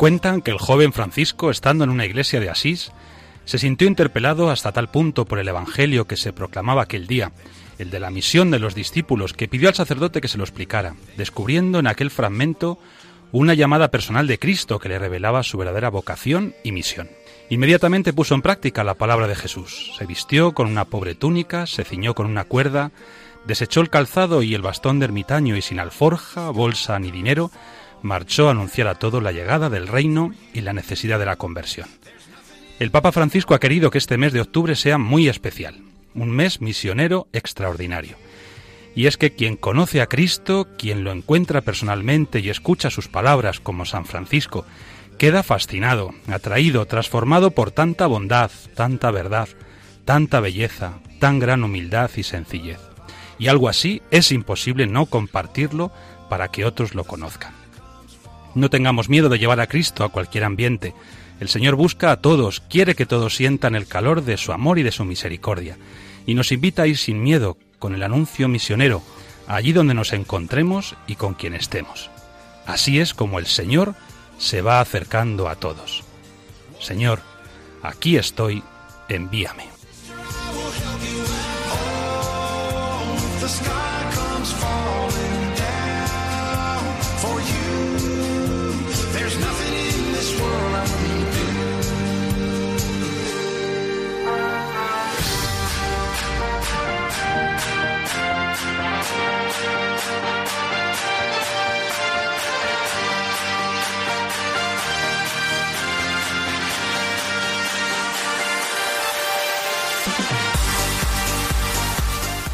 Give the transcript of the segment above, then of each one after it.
Cuentan que el joven Francisco, estando en una iglesia de Asís, se sintió interpelado hasta tal punto por el Evangelio que se proclamaba aquel día, el de la misión de los discípulos, que pidió al sacerdote que se lo explicara, descubriendo en aquel fragmento una llamada personal de Cristo que le revelaba su verdadera vocación y misión. Inmediatamente puso en práctica la palabra de Jesús. Se vistió con una pobre túnica, se ciñó con una cuerda, desechó el calzado y el bastón de ermitaño y sin alforja, bolsa ni dinero, marchó a anunciar a todo la llegada del reino y la necesidad de la conversión. El Papa Francisco ha querido que este mes de octubre sea muy especial, un mes misionero extraordinario. Y es que quien conoce a Cristo, quien lo encuentra personalmente y escucha sus palabras como San Francisco, queda fascinado, atraído, transformado por tanta bondad, tanta verdad, tanta belleza, tan gran humildad y sencillez. Y algo así es imposible no compartirlo para que otros lo conozcan. No tengamos miedo de llevar a Cristo a cualquier ambiente. El Señor busca a todos, quiere que todos sientan el calor de su amor y de su misericordia, y nos invita a ir sin miedo con el anuncio misionero, allí donde nos encontremos y con quien estemos. Así es como el Señor se va acercando a todos. Señor, aquí estoy, envíame.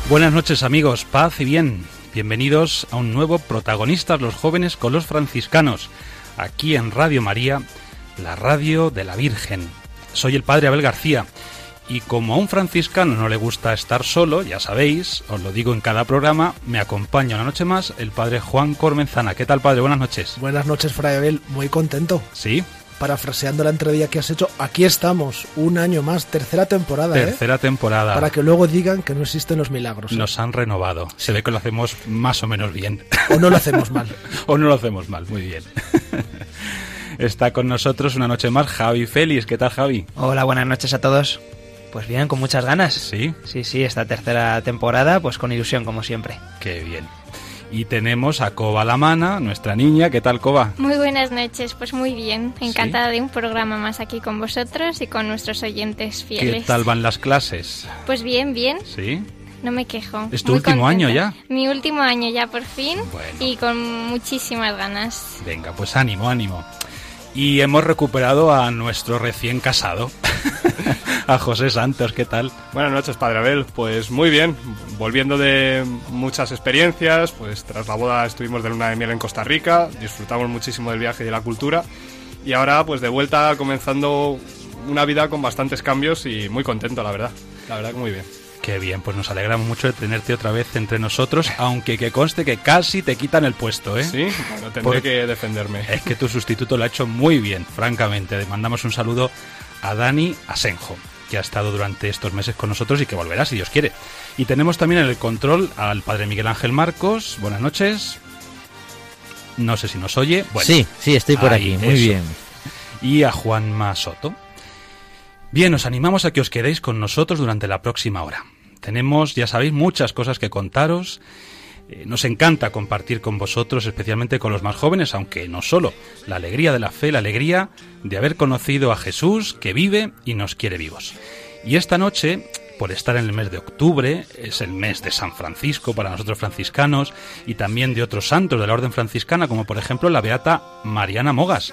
Buenas noches amigos, paz y bien. Bienvenidos a un nuevo Protagonistas los jóvenes con los franciscanos, aquí en Radio María, la radio de la Virgen. Soy el padre Abel García y como a un franciscano no le gusta estar solo, ya sabéis, os lo digo en cada programa, me acompaña una noche más el padre Juan Cormenzana. ¿Qué tal padre? Buenas noches. Buenas noches, Fray Abel. Muy contento. Sí, Parafraseando la entrevista que has hecho, aquí estamos, un año más, tercera temporada, ¿eh? tercera temporada. Para que luego digan que no existen los milagros. ¿eh? Nos han renovado. Se ve que lo hacemos más o menos bien. O no lo hacemos mal. o no lo hacemos mal, muy bien. Está con nosotros una noche más Javi Félix. ¿Qué tal, Javi? Hola, buenas noches a todos. Pues bien, con muchas ganas. Sí, Sí, sí, esta tercera temporada, pues con ilusión, como siempre. qué bien. Y tenemos a Coba Lamana, nuestra niña. ¿Qué tal, Coba? Muy buenas noches, pues muy bien. Encantada de un programa más aquí con vosotros y con nuestros oyentes ¿Qué fieles. tal van las clases? Pues bien, bien, Sí. no me quejo. ¿Es tu Muy último contenta. año ya? Mi último año ya por fin Bueno. y con muchísimas ganas. Venga, pues ánimo, ánimo. Y hemos recuperado a nuestro recién casado, a José Santos. ¿Qué tal? Buenas noches, Padre Abel. Pues muy bien, volviendo de muchas experiencias, pues tras la boda estuvimos de luna de miel en Costa Rica, disfrutamos muchísimo del viaje y de la cultura, y ahora pues de vuelta comenzando una vida con bastantes cambios y muy contento, la verdad. La verdad que muy bien. Qué bien, pues nos alegramos mucho de tenerte otra vez entre nosotros, aunque que conste que casi te quitan el puesto, ¿eh? Sí, bueno, tendré que defenderme. Es que tu sustituto lo ha hecho muy bien, francamente. Le mandamos un saludo a Dani Asenjo, que ha estado durante estos meses con nosotros y que volverá si Dios quiere. Y tenemos también en el control al padre Miguel Ángel Marcos. Buenas noches. No sé si nos oye. Bueno, sí, sí, estoy por ahí, aquí, muy eso. bien. y a Juanma Soto. Bien, os animamos a que os quedéis con nosotros durante la próxima hora. Tenemos, ya sabéis, muchas cosas que contaros. Eh, nos encanta compartir con vosotros, especialmente con los más jóvenes, aunque no solo, la alegría de la fe, la alegría de haber conocido a Jesús que vive y nos quiere vivos. Y esta noche, por estar en el mes de octubre, es el mes de San Francisco para nosotros franciscanos y también de otros santos de la orden franciscana, como por ejemplo la beata Mariana Mogas.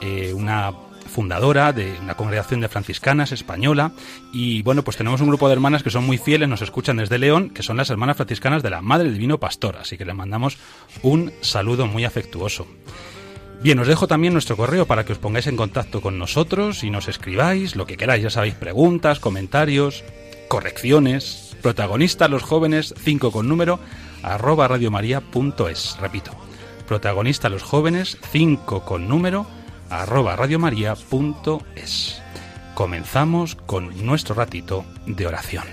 eh, una fundadora de una congregación de franciscanas española. Y bueno pues tenemos un grupo de hermanas que son muy fieles nos escuchan desde León que son las hermanas franciscanas de la Madre del Divino Pastor así que les mandamos un saludo muy afectuoso. Bien, os dejo también nuestro correo para que os pongáis en contacto con nosotros y nos escribáis lo que queráis, ya sabéis, preguntas, comentarios, correcciones, protagonistas los jóvenes, 5 con número, arroba radiomaria.es. Repito, protagonistas los jóvenes, 5 con número, arroba radiomaria.es. Comenzamos con nuestro ratito de oración.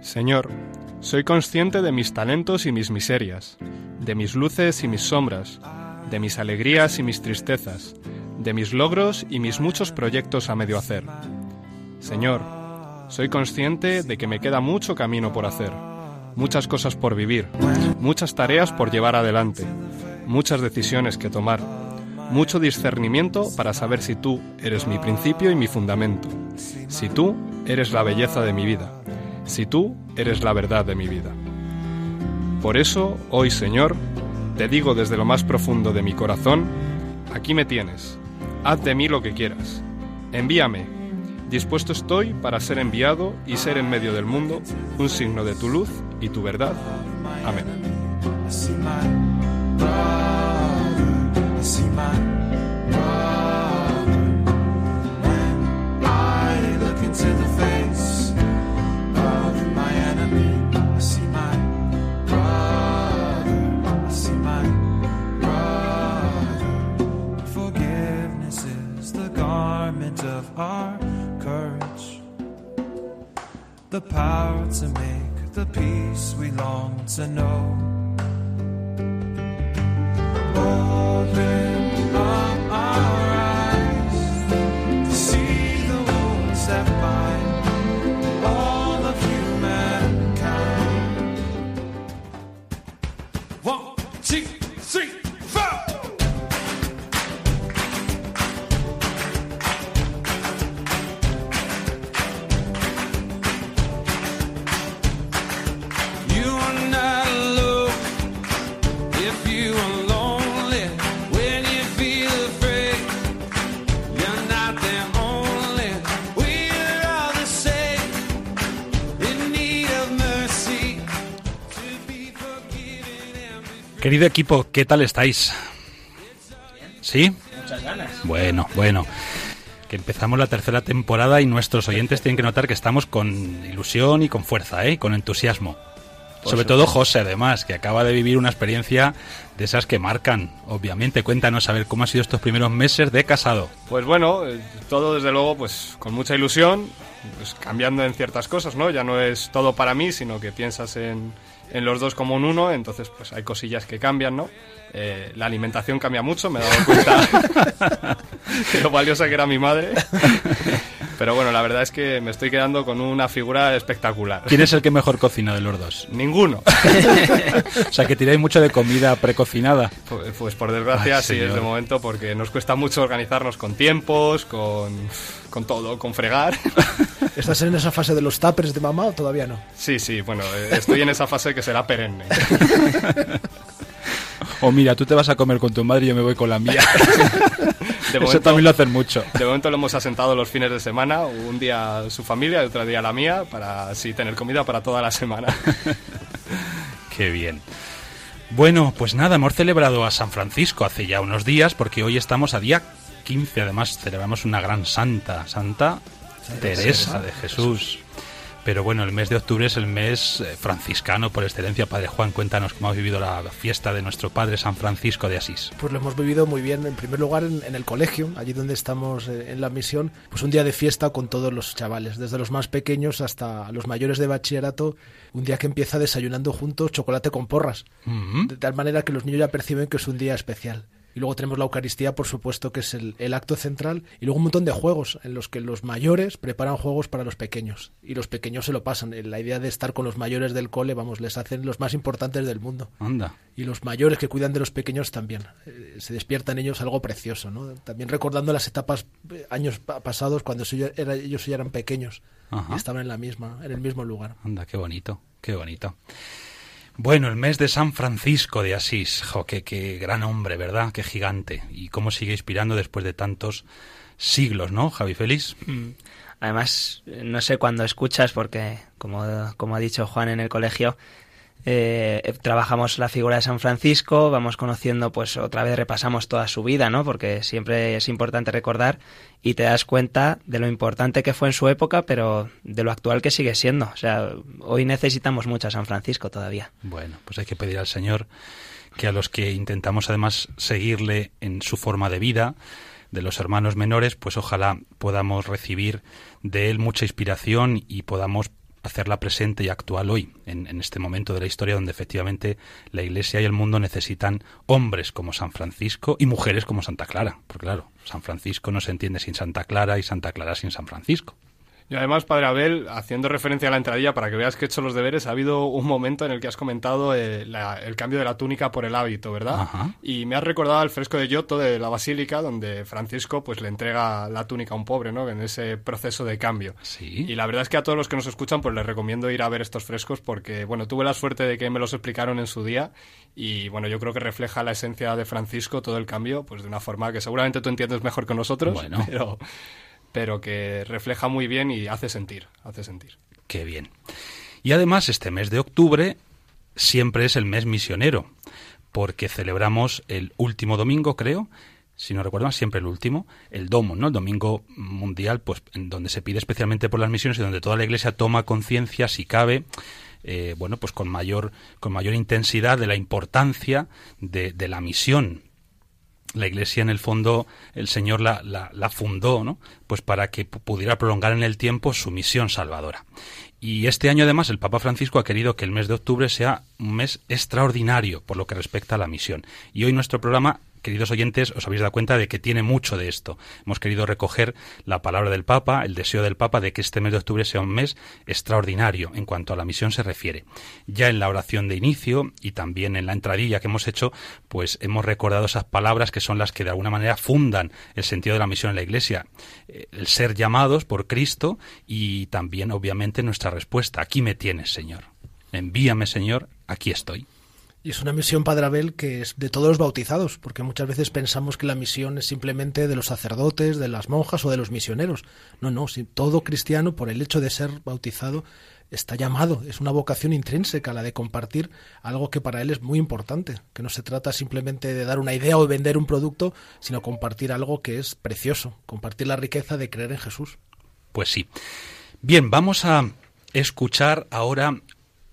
Señor, soy consciente de mis talentos y mis miserias, de mis luces y mis sombras, de mis alegrías y mis tristezas, de mis logros y mis muchos proyectos a medio hacer. Señor, soy consciente de que me queda mucho camino por hacer, muchas cosas por vivir, muchas tareas por llevar adelante, muchas decisiones que tomar, mucho discernimiento para saber si tú eres mi principio y mi fundamento, si tú eres la belleza de mi vida si tú eres la verdad de mi vida. Por eso, hoy Señor, te digo desde lo más profundo de mi corazón, aquí me tienes, haz de mí lo que quieras, envíame, dispuesto estoy para ser enviado y ser en medio del mundo un signo de tu luz y tu verdad. Amén. Querido equipo, ¿qué tal estáis? ¿Sí? Muchas ganas. Bueno, bueno. Que empezamos la tercera temporada y nuestros oyentes tienen que notar que estamos con ilusión y con fuerza, ¿eh? Con entusiasmo. Sobre todo José, además, que acaba de vivir una experiencia de esas que marcan, obviamente. Cuéntanos a ver cómo han sido estos primeros meses de casado. Pues bueno, eh, todo desde luego pues con mucha ilusión, pues cambiando en ciertas cosas, ¿no? Ya no es todo para mí, sino que piensas en, en los dos como un uno, entonces pues hay cosillas que cambian, ¿no? Eh, la alimentación cambia mucho, me he dado cuenta de lo valiosa que era mi madre. Pero bueno, la verdad es que me estoy quedando con una figura espectacular. ¿Quién es el que mejor cocina de los dos? Ninguno. O sea, que tiráis mucho de comida precocinada. Pues, pues por desgracia Ay, sí es señor. de momento porque nos cuesta mucho organizarnos con tiempos, con, con todo, con fregar. ¿Estás en esa fase de los tuppers de mamá o todavía no? Sí, sí, bueno, eh, estoy en esa fase que será perenne. O mira, tú te vas a comer con tu madre y yo me voy con la mía. De Eso también lo hacen mucho. de momento lo hemos asentado los fines de semana, un día su familia y otro día la mía, para así tener comida para toda la semana. Qué bien. Bueno, pues nada, hemos celebrado a San Francisco hace ya unos días porque hoy estamos a día 15, además celebramos una gran santa, Santa Teresa de Jesús. Pero bueno, el mes de octubre es el mes eh, franciscano por excelencia. Padre Juan, cuéntanos cómo has vivido la fiesta de nuestro Padre San Francisco de Asís. Pues lo hemos vivido muy bien, en primer lugar en, en el colegio, allí donde estamos eh, en la misión, pues un día de fiesta con todos los chavales, desde los más pequeños hasta los mayores de bachillerato, un día que empieza desayunando juntos chocolate con porras, Mm. de tal manera que los niños ya perciben que es un día especial. Y luego tenemos la Eucaristía, por supuesto, que es el, el, acto central. Y luego un montón de juegos en los que los mayores preparan juegos para los pequeños. Y los pequeños se lo pasan. La idea de estar con los mayores del cole, vamos, les hacen los más importantes del mundo. Anda. Y los mayores que cuidan de los pequeños también. Eh, se despiertan ellos algo precioso, ¿no? También recordando las etapas, eh, años pasados, cuando era, ellos ya eran pequeños. Ajá. Y estaban en, la misma, en el mismo lugar. Anda, qué bonito, qué bonito. Bueno, el mes de San Francisco de Asís, jo, qué, gran hombre, ¿verdad? Qué gigante. Y cómo sigue inspirando después de tantos siglos, ¿no, Javi Félix? Mm. Además, no sé cuándo escuchas, porque, como, como ha dicho Juan en el colegio, eh, trabajamos la figura de San Francisco, vamos conociendo, pues otra vez repasamos toda su vida, ¿no? Porque siempre es importante recordar y te das cuenta de lo importante que fue en su época, pero de lo actual que sigue siendo. O sea, hoy necesitamos mucho a San Francisco todavía. Bueno, pues hay que pedir al Señor que a los que intentamos además seguirle en su forma de vida, de los hermanos menores, pues ojalá podamos recibir de él mucha inspiración y podamos hacerla presente y actual hoy, en, este momento de la historia donde efectivamente la Iglesia y el mundo necesitan hombres como San Francisco y mujeres como Santa Clara. Porque claro, San Francisco no se entiende sin Santa Clara y Santa Clara sin San Francisco. Y además, Padre Abel, haciendo referencia a la entradilla, para que veas que he hecho los deberes, ha habido un momento en el que has comentado eh, la, el cambio de la túnica por el hábito, ¿verdad? Ajá. Y me has recordado el fresco de Giotto de la Basílica, donde Francisco pues le entrega la túnica a un pobre, ¿no? En ese proceso de cambio. Sí. Y la verdad es que a todos los que nos escuchan, pues les recomiendo ir a ver estos frescos porque, bueno, tuve la suerte de que me los explicaron en su día y, bueno, yo creo que refleja la esencia de Francisco, todo el cambio, pues de una forma que seguramente tú entiendes mejor que nosotros, bueno. pero pero que refleja muy bien y hace sentir, hace sentir. Qué bien. Y además este mes de octubre siempre es el mes misionero, porque celebramos el último domingo, creo, si no recuerdo mal, siempre el último, el Domo, ¿no? El domingo mundial, pues en donde se pide especialmente por las misiones y donde toda la Iglesia toma conciencia, si cabe, eh, bueno, pues con mayor, con mayor intensidad de la importancia de, de la misión la Iglesia, en el fondo, el Señor la, la, fundó, ¿no? Pues para que pudiera prolongar en el tiempo su misión salvadora. Y este año, además, el Papa Francisco ha querido que el mes de octubre sea un mes extraordinario por lo que respecta a la misión. Y hoy nuestro programa queridos oyentes, os habéis dado cuenta de que tiene mucho de esto. Hemos querido recoger la palabra del Papa, el deseo del Papa de que este mes de octubre sea un mes extraordinario en cuanto a la misión se refiere. Ya en la oración de inicio y también en la entradilla que hemos hecho, pues hemos recordado esas palabras que son las que de alguna manera fundan el sentido de la misión en la Iglesia. El ser llamados por Cristo y también, obviamente, nuestra respuesta. Aquí me tienes, Señor. Envíame, Señor, aquí estoy. Y es una misión, Padre Abel, que es de todos los bautizados, porque muchas veces pensamos que la misión es simplemente de los sacerdotes, de las monjas o de los misioneros. No, no, si todo cristiano, por el hecho de ser bautizado, está llamado. Es una vocación intrínseca la de compartir algo que para él es muy importante, que no se trata simplemente de dar una idea o de vender un producto, sino compartir algo que es precioso, compartir la riqueza de creer en Jesús. Pues sí. Bien, vamos a escuchar ahora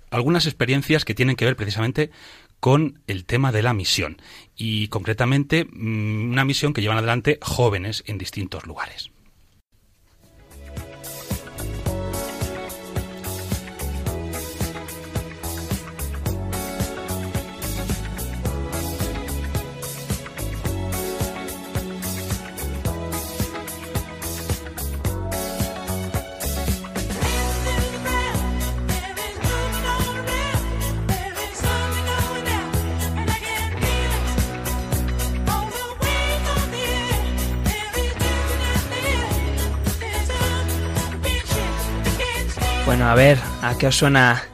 algunas experiencias que tienen que ver precisamente con el tema de la misión y concretamente una misión que llevan adelante jóvenes en distintos lugares. Bueno, a ver, ¿a qué os suena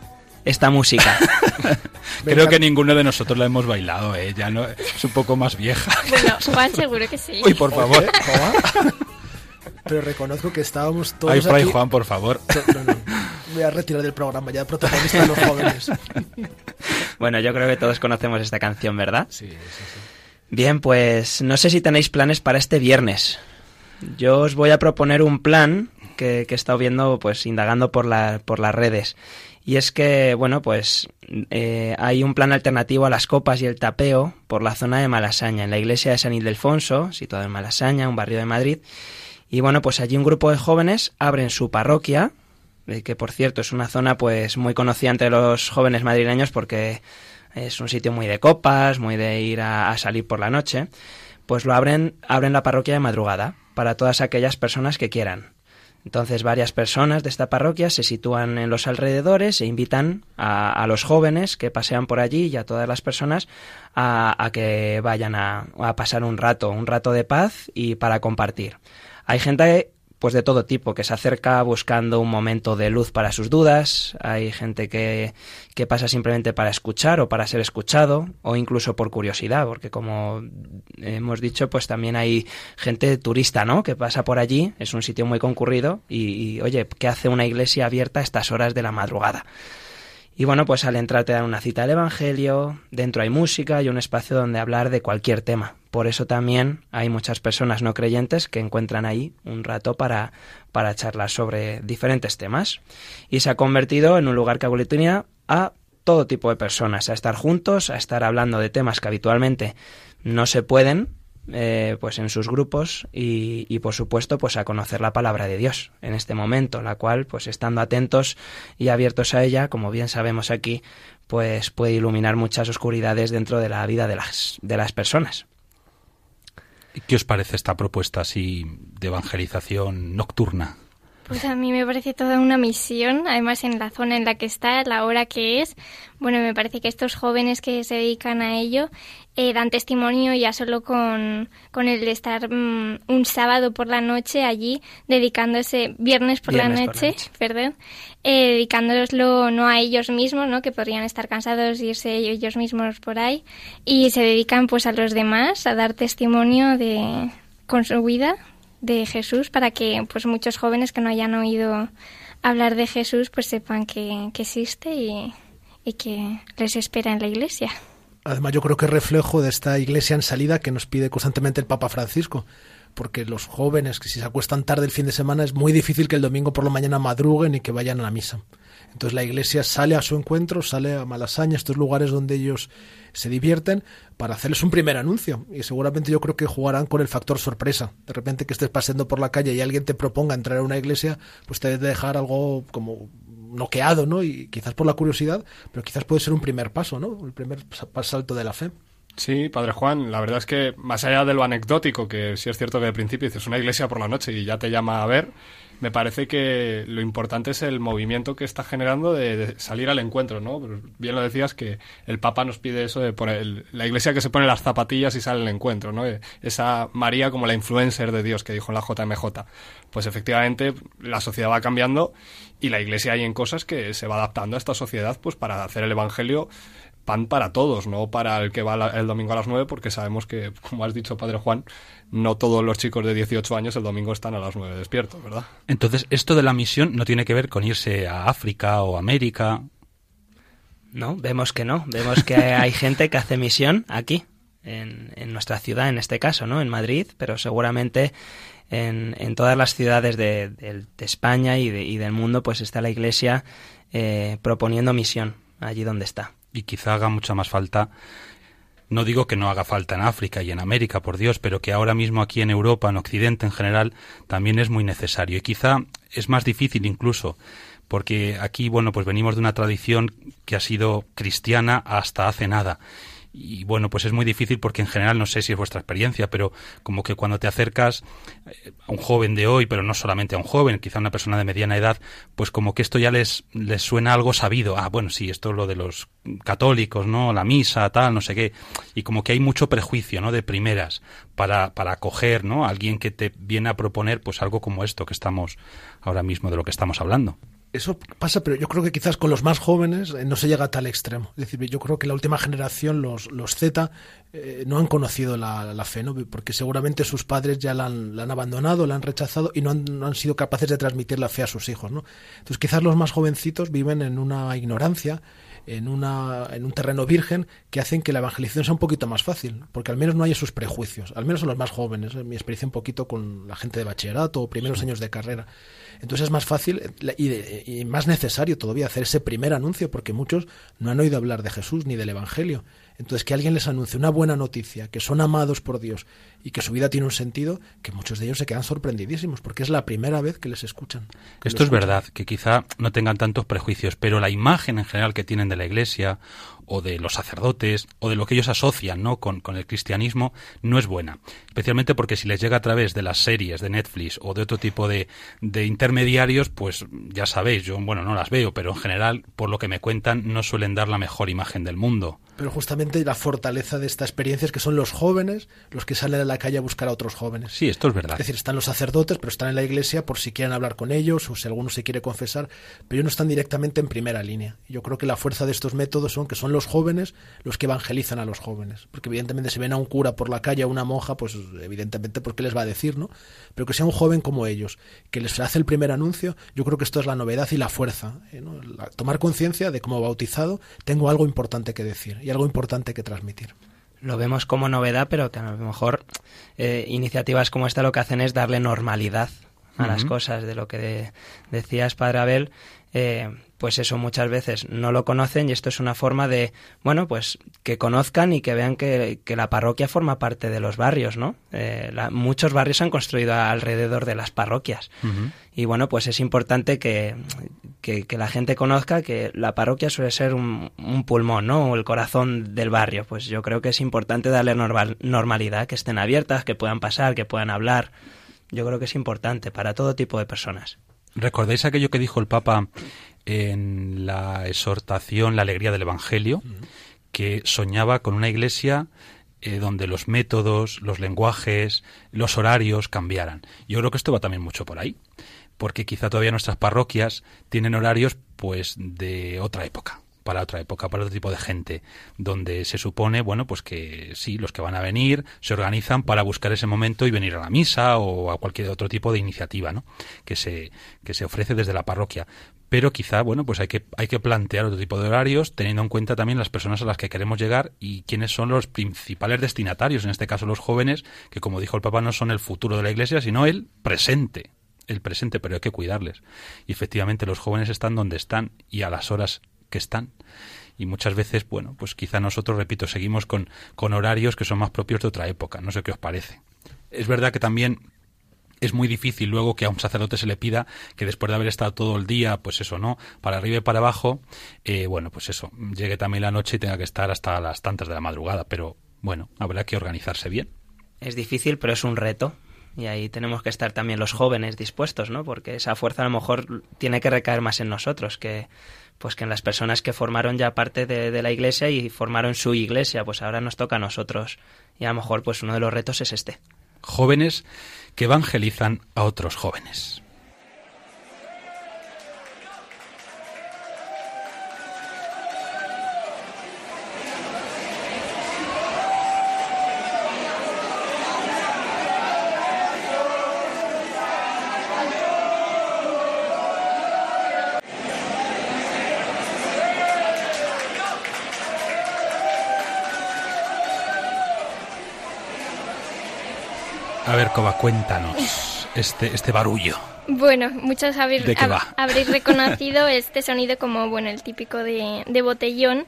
esta música? Creo que ninguno de nosotros la hemos bailado, ¿eh? Ya no, es un poco más vieja. Bueno, Juan seguro que sí. Uy, por favor. Pero reconozco que estábamos todos Ay, Fray aquí... Juan, por favor. No, no, me voy a retirar del programa, ya protagonista de los jóvenes. bueno, yo creo que todos conocemos esta canción, ¿verdad? Sí, sí, sí. Bien, pues no sé si tenéis planes para este viernes. Yo os voy a proponer un plan que, que he estado viendo, pues indagando por, la, por las redes. Y es que, bueno, pues eh, hay un plan alternativo a las copas y el tapeo por la zona de Malasaña, en la iglesia de San Ildefonso, situada en Malasaña, un barrio de Madrid. Y bueno, pues allí un grupo de jóvenes abren su parroquia, eh, que por cierto es una zona pues muy conocida entre los jóvenes madrileños porque es un sitio muy de copas, muy de ir a, salir por la noche, pues lo abren, abren la parroquia de madrugada para todas aquellas personas que quieran. Entonces varias personas de esta parroquia se sitúan en los alrededores e invitan a, los jóvenes que pasean por allí y a todas las personas a, que vayan a, a, pasar un rato, un rato de paz y para compartir. Hay gente pues de todo tipo, que se acerca buscando un momento de luz para sus dudas, hay gente que, que pasa simplemente para escuchar o para ser escuchado, o incluso por curiosidad, porque como hemos dicho, pues también hay gente turista, ¿no? Que pasa por allí, es un sitio muy concurrido, y, oye, ¿qué hace una iglesia abierta a estas horas de la madrugada? Y bueno, pues al entrar te dan una cita del Evangelio, dentro hay música y un espacio donde hablar de cualquier tema. Por eso también hay muchas personas no creyentes que encuentran ahí un rato para, para charlar sobre diferentes temas. Y se ha convertido en un lugar que aglutina a todo tipo de personas, a estar juntos, a estar hablando de temas que habitualmente no se pueden, eh, pues en sus grupos y, y, por supuesto pues a conocer la palabra de Dios en este momento la cual pues estando atentos y abiertos a ella como bien sabemos aquí pues puede iluminar muchas oscuridades dentro de la vida de las, de las personas ¿Qué os parece esta propuesta así de evangelización nocturna? Pues a mí me parece toda una misión, además en la zona en la que está, la hora que es. Bueno, me parece que estos jóvenes que se dedican a ello eh, dan testimonio ya solo con, con el de estar mm, un sábado por la noche allí, dedicándose, viernes por, la, noche, perdón, eh, dedicándoslo no a ellos mismos, ¿no? que podrían estar cansados y irse ellos mismos por ahí, y se dedican pues a los demás, a dar testimonio de, con su vida de Jesús para que pues muchos jóvenes que no hayan oído hablar de Jesús pues sepan que, existe y, y que les espera en la iglesia. Además, yo creo que es reflejo de esta iglesia en salida que nos pide constantemente el Papa Francisco. Porque los jóvenes que si se acuestan tarde el fin de semana es muy difícil que el domingo por la mañana madruguen y que vayan a la misa. Entonces la iglesia sale a su encuentro, sale a Malasaña, estos lugares donde ellos se divierten, para hacerles un primer anuncio. Y seguramente yo creo que jugarán con el factor sorpresa. De repente que estés paseando por la calle y alguien te proponga entrar a una iglesia, pues te debe dejar algo como noqueado, ¿no? Y quizás por la curiosidad, pero quizás puede ser un primer paso, ¿no? El primer salto de la fe. Sí, Padre Juan, la verdad es que más allá de lo anecdótico, que sí es cierto que al principio dices una iglesia por la noche y ya te llama a ver, me parece que lo importante es el movimiento que está generando de, salir al encuentro, ¿no? Bien lo decías que el Papa nos pide eso de poner la iglesia que se pone las zapatillas y sale al encuentro, ¿no? Esa María como la influencer de Dios que dijo en la JMJ. Pues efectivamente la sociedad va cambiando y la iglesia hay en cosas que se va adaptando a esta sociedad pues para hacer el evangelio pan para todos, no para el que va el domingo a las 9, porque sabemos que, como has dicho, Padre Juan, no todos los chicos de 18 años el domingo están a las 9 despiertos, ¿verdad? Entonces, esto de la misión no tiene que ver con irse a África o América. No, vemos que no. Vemos que hay gente que hace misión aquí, en, nuestra ciudad, en este caso, ¿no? En Madrid, pero seguramente en, en todas las ciudades de, España y, y, del mundo, pues está la Iglesia eh, proponiendo misión allí donde está y quizá haga mucha más falta no digo que no haga falta en África y en América, por Dios, pero que ahora mismo aquí en Europa, en Occidente en general, también es muy necesario. Y quizá es más difícil incluso, porque aquí, bueno, pues venimos de una tradición que ha sido cristiana hasta hace nada y bueno, pues es muy difícil porque en general no sé si es vuestra experiencia, pero como que cuando te acercas eh, a un joven de hoy, pero no solamente a un joven, quizá a una persona de mediana edad, pues como que esto ya les, les suena algo sabido. Ah, bueno, sí, esto es lo de los católicos, ¿no? La misa, tal, no sé qué. Y como que hay mucho prejuicio, ¿no? De primeras para, para acoger, ¿no? A alguien que te viene a proponer pues algo como esto que estamos ahora mismo, de lo que estamos hablando. Eso pasa, pero yo creo que quizás con los más jóvenes eh, no se llega a tal extremo. Es decir, yo creo que la última generación, los, los Z, eh, no han conocido la, la, fe, ¿no? porque seguramente sus padres ya la han, la han abandonado, la han rechazado y no han, no han, sido capaces de transmitir la fe a sus hijos. ¿no? Entonces quizás los más jovencitos viven en una ignorancia, en, una, en un terreno virgen que hacen que la evangelización sea un poquito más fácil, porque al menos no hay esos prejuicios, al menos son los más jóvenes, en mi experiencia un poquito con la gente de bachillerato o primeros años de carrera. Entonces es más fácil y, más necesario todavía hacer ese primer anuncio porque muchos no han oído hablar de Jesús ni del Evangelio. Entonces que alguien les anuncie una buena noticia, que son amados por Dios y que su vida tiene un sentido que muchos de ellos se quedan sorprendidísimos porque es la primera vez que les escuchan. Esto es verdad, que quizá no tengan tantos prejuicios, pero la imagen en general que tienen de la Iglesia o de los sacerdotes o de lo que ellos asocian ¿no? con, con el cristianismo no es buena. Especialmente porque si les llega a través de las series de Netflix o de otro tipo de, de intermediarios, pues ya sabéis, yo bueno, no las veo, pero en general, por lo que me cuentan, no suelen dar la mejor imagen del mundo. Pero justamente la fortaleza de esta experiencia es que son los jóvenes los que salen a la calle a buscar a otros jóvenes. Sí, esto es verdad. Es decir, están los sacerdotes, pero están en la iglesia por si quieren hablar con ellos o si alguno se quiere confesar, pero ellos no están directamente en primera línea. Yo creo que la fuerza de estos métodos son que son los jóvenes los que evangelizan a los jóvenes. Porque evidentemente si ven a un cura por la calle, a una monja, pues evidentemente porque les va a decir, ¿no? Pero que sea un joven como ellos, que les hace el primer anuncio, yo creo que esto es la novedad y la fuerza. ¿eh? ¿no? La, tomar conciencia de como bautizado tengo algo importante que decir y algo importante que transmitir. Lo vemos como novedad, pero que a lo mejor eh, iniciativas como esta lo que hacen es darle normalidad a las cosas, de lo que de, decías, Padre Abel, eh, pues eso muchas veces no lo conocen y esto es una forma de, bueno, pues que conozcan y que vean que, la parroquia forma parte de los barrios, ¿no? Eh, muchos barrios se han construido alrededor de las parroquias y bueno, pues es importante que, que, la gente conozca que la parroquia suele ser un, pulmón, ¿no? O el corazón del barrio. Pues yo creo que es importante darle normal, normalidad, que estén abiertas, que puedan pasar, que puedan hablar. Yo creo que es importante para todo tipo de personas. ¿Recordáis aquello que dijo el Papa en la exhortación La alegría del Evangelio? Que soñaba con una iglesia eh, donde los métodos, los lenguajes, los horarios cambiaran. Yo creo que esto va también mucho por ahí, porque quizá todavía nuestras parroquias tienen horarios pues de otra época para otra época, para otro tipo de gente, donde se supone, bueno, pues que sí, los que van a venir se organizan para buscar ese momento y venir a la misa o a cualquier otro tipo de iniciativa, ¿no? Que se, que se ofrece desde la parroquia. Pero quizá, bueno, pues hay que, hay que plantear otro tipo de horarios, teniendo en cuenta también las personas a las que queremos llegar y quiénes son los principales destinatarios, en este caso los jóvenes, que como dijo el Papa, no son el futuro de la Iglesia, sino el presente el presente, pero hay que cuidarles. Y efectivamente los jóvenes están donde están y a las horas que están. Y muchas veces, bueno, pues quizá nosotros, repito, seguimos con, con horarios que son más propios de otra época. No sé qué os parece. Es verdad que también es muy difícil luego que a un sacerdote se le pida que después de haber estado todo el día, pues eso, ¿no? Para arriba y para abajo, eh, bueno, pues eso, llegue también la noche y tenga que estar hasta las tantas de la madrugada. Pero bueno, habrá que organizarse bien. Es difícil, pero es un reto. Y ahí tenemos que estar también los jóvenes dispuestos, ¿no? Porque esa fuerza a lo mejor tiene que recaer más en nosotros que pues que en las personas que formaron ya parte de, la iglesia y formaron su iglesia, pues ahora nos toca a nosotros. Y a lo mejor pues uno de los retos es este. Jóvenes que evangelizan a otros jóvenes. Cuéntanos este, este barullo. Bueno, muchos habéis, habréis reconocido este sonido como bueno el típico de, botellón.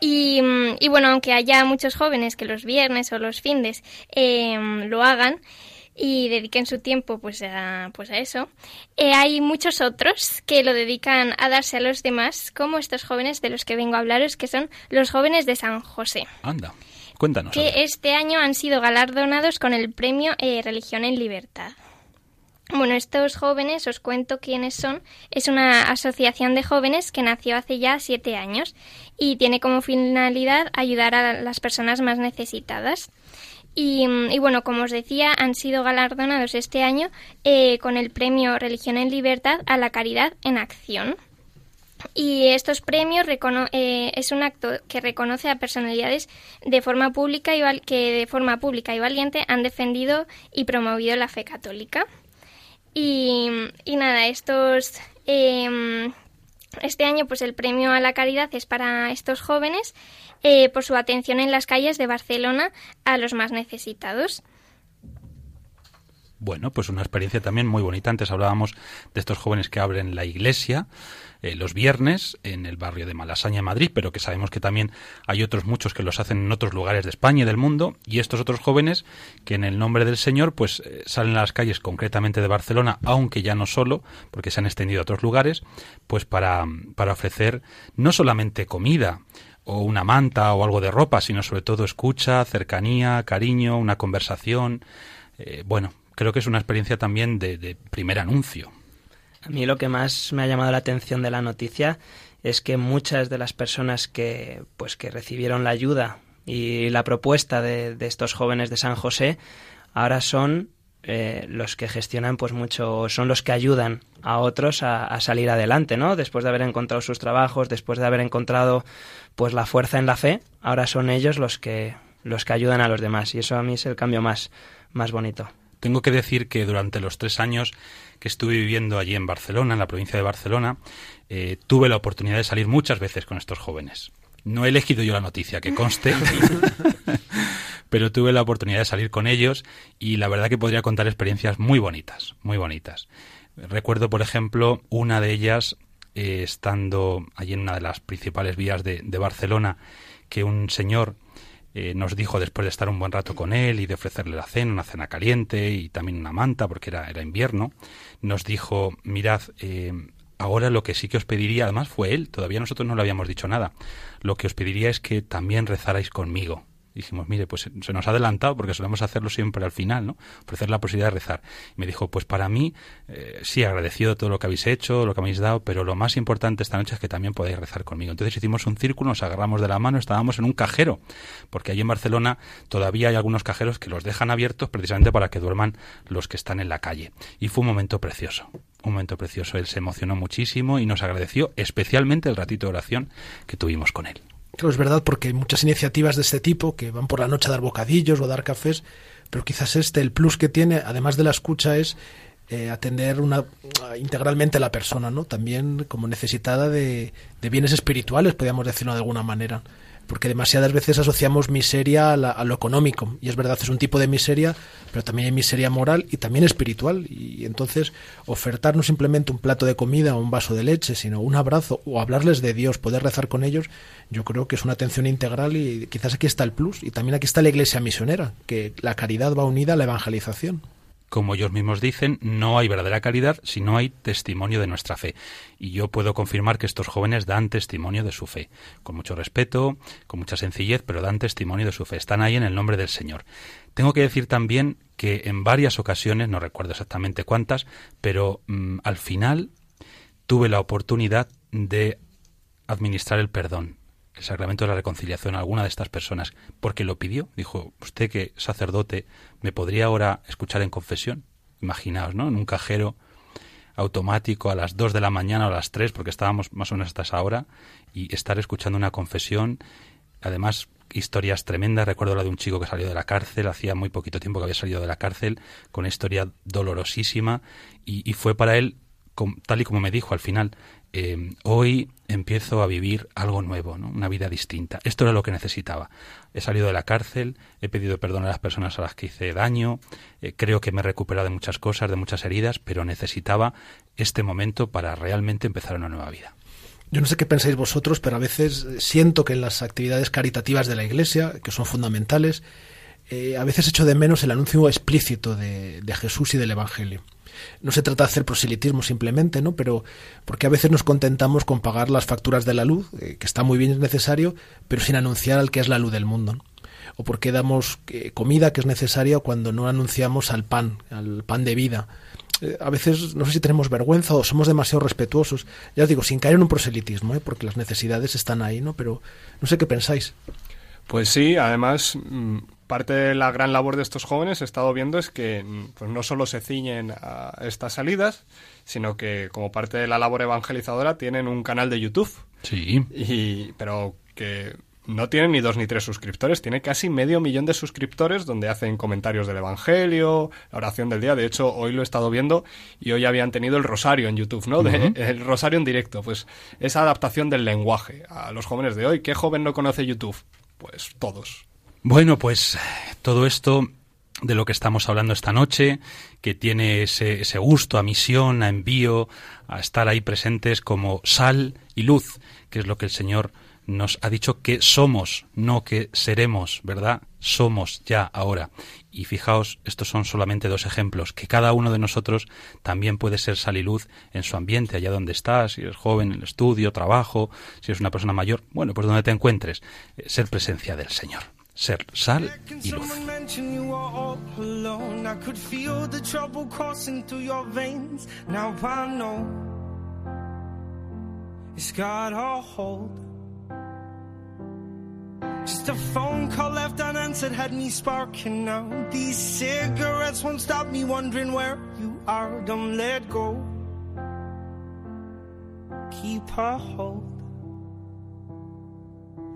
Y, bueno, aunque haya muchos jóvenes que los viernes o los findes em, lo hagan y dediquen su tiempo pues a, pues a eso, eh, hay muchos otros que lo dedican a darse a los demás, como estos jóvenes de los que vengo a hablaros, que son los jóvenes de San José. Anda. Cuéntanos. Que este año han sido galardonados con el premio eh, Religión en Libertad. Bueno, estos jóvenes, os cuento quiénes son. Es una asociación de jóvenes que nació hace ya siete años y tiene como finalidad ayudar a las personas más necesitadas. Y, bueno, como os decía, han sido galardonados este año eh, con el premio Religión en Libertad a la Caridad en Acción. Y estos premios eh, es un acto que reconoce a personalidades de forma pública y que de forma pública y valiente han defendido y promovido la fe católica. Y, nada, estos em, este año pues el premio a la caridad es para estos jóvenes eh, por su atención en las calles de Barcelona a los más necesitados. Bueno, pues una experiencia también muy bonita. Antes hablábamos de estos jóvenes que abren la iglesia eh, los viernes en el barrio de Malasaña, Madrid, pero que sabemos que también hay otros muchos que los hacen en otros lugares de España y del mundo. Y estos otros jóvenes que en el nombre del Señor pues eh, salen a las calles concretamente de Barcelona, aunque ya no solo, porque se han extendido a otros lugares, pues para, para ofrecer no solamente comida, o una manta o algo de ropa, sino sobre todo escucha, cercanía, cariño, una conversación. Eh, bueno, creo que es una experiencia también de, primer anuncio. A mí lo que más me ha llamado la atención de la noticia es que muchas de las personas que pues que recibieron la ayuda y la propuesta de, estos jóvenes de San José ahora son eh, los que gestionan pues mucho son los que ayudan a otros a, a, salir adelante no después de haber encontrado sus trabajos después de haber encontrado pues la fuerza en la fe ahora son ellos los que los que ayudan a los demás. Y eso a mí es el cambio más más bonito tengo que decir que durante los tres años que estuve viviendo allí en Barcelona, en la provincia de Barcelona, eh, tuve la oportunidad de salir muchas veces con estos jóvenes. No he elegido yo la noticia, que conste, pero tuve la oportunidad de salir con ellos y la verdad que podría contar experiencias muy bonitas, muy bonitas. Recuerdo, por ejemplo, una de ellas eh, estando allí en una de las principales vías de Barcelona, que un señor eh, nos dijo después de estar un buen rato con él y de ofrecerle la cena, una cena caliente y también una manta porque era, era invierno, nos dijo, mirad, eh, ahora lo que sí que os pediría, además fue él, todavía nosotros no le habíamos dicho nada, lo que os pediría es que también rezarais conmigo dijimos, mire, pues se nos ha adelantado porque solemos hacerlo siempre al final, ¿no? Ofrecer la posibilidad de rezar. Y me dijo, pues para mí, eh, sí, agradecido todo lo que habéis hecho, lo que habéis dado, pero lo más importante esta noche es que también podáis rezar conmigo. Entonces hicimos un círculo, nos agarramos de la mano, estábamos en un cajero, porque allí en Barcelona todavía hay algunos cajeros que los dejan abiertos precisamente para que duerman los que están en la calle. Y fue un momento precioso un momento precioso. Él se emocionó muchísimo y nos agradeció especialmente el ratito de oración que tuvimos con él. Claro, es verdad, porque hay muchas iniciativas de este tipo que van por la noche a dar bocadillos o a dar cafés, pero quizás este, el plus que tiene, además de la escucha, es eh, atender una, integralmente a la persona, ¿no? También como necesitada de, de bienes espirituales, podríamos decirlo de alguna manera porque demasiadas veces asociamos miseria a, lo económico, y es verdad, es un tipo de miseria, pero también hay miseria moral y también espiritual, y entonces ofertar no simplemente un plato de comida o un vaso de leche, sino un abrazo o hablarles de Dios, poder rezar con ellos, yo creo que es una atención integral y quizás aquí está el plus, y también aquí está la iglesia misionera, que la caridad va unida a la evangelización como ellos mismos dicen, no hay verdadera caridad si no hay testimonio de nuestra fe. Y yo puedo confirmar que estos jóvenes dan testimonio de su fe, con mucho respeto, con mucha sencillez, pero dan testimonio de su fe. Están ahí en el nombre del Señor. Tengo que decir también que en varias ocasiones, no recuerdo exactamente cuántas, pero mm, al final tuve la oportunidad de administrar el perdón el sacramento de la reconciliación a alguna de estas personas porque lo pidió. Dijo, usted que sacerdote, ¿me podría ahora escuchar en confesión? Imaginaos, ¿no? En un cajero automático a las 2 de la mañana o a las 3, porque estábamos más o menos hasta esa hora, y estar escuchando una confesión, además historias tremendas. Recuerdo la de un chico que salió de la cárcel, hacía muy poquito tiempo que había salido de la cárcel, con una historia dolorosísima, y, y fue para él, tal y como me dijo al final, eh, hoy empiezo a vivir algo nuevo, una vida distinta. Esto era lo que necesitaba. He salido de la cárcel, he pedido perdón a las personas a las que hice daño, eh, creo que me he recuperado de muchas cosas, de muchas heridas, pero necesitaba este momento para realmente empezar una nueva vida. Yo no sé qué pensáis vosotros, pero a veces siento que en las actividades caritativas de la Iglesia, que son fundamentales, eh, a veces echo de menos el anuncio explícito de Jesús y del Evangelio no se trata de hacer proselitismo simplemente, ¿no? Pero porque a veces nos contentamos con pagar las facturas de la luz, eh, que está muy bien, es necesario, pero sin anunciar al que es la luz del mundo. O porque damos eh, comida que es necesaria cuando no anunciamos al pan, al pan de vida. Eh, a veces no sé si tenemos vergüenza o somos demasiado respetuosos. Ya os digo, sin caer en un proselitismo, porque las necesidades están ahí, ¿no? Pero no sé qué pensáis. Pues sí, además mm, parte de la gran labor de estos jóvenes he estado viendo es que mm, pues no solo se ciñen a estas salidas, sino que como parte de la labor evangelizadora tienen un canal de YouTube. Sí. Y, pero que no tienen ni dos ni tres suscriptores, tiene casi medio millón de suscriptores donde hacen comentarios del Evangelio, la oración del día. De hecho, hoy lo he estado viendo y hoy habían tenido el rosario en YouTube, ¿no? el rosario en directo. Pues esa adaptación del lenguaje a los jóvenes de hoy. ¿Qué joven no conoce YouTube? Pues todos. Bueno, pues todo esto de lo que estamos hablando esta noche, que tiene ese, ese gusto a misión, a envío, a estar ahí presentes como sal y luz, que es lo que el Señor nos ha dicho que somos, no que seremos, ¿verdad? Somos ya ahora. Y fijaos, estos son solamente dos ejemplos, que cada uno de nosotros también puede ser sal y luz en su ambiente, allá donde estás, si eres joven, en el estudio, trabajo, si eres una persona mayor, bueno, pues donde te encuentres, eh, ser presencia del Señor ser sal y luz. It's got a hold. Just a phone call left unanswered had me sparking now. These cigarettes won't stop me wondering where you are. Don't let go. Keep a hold.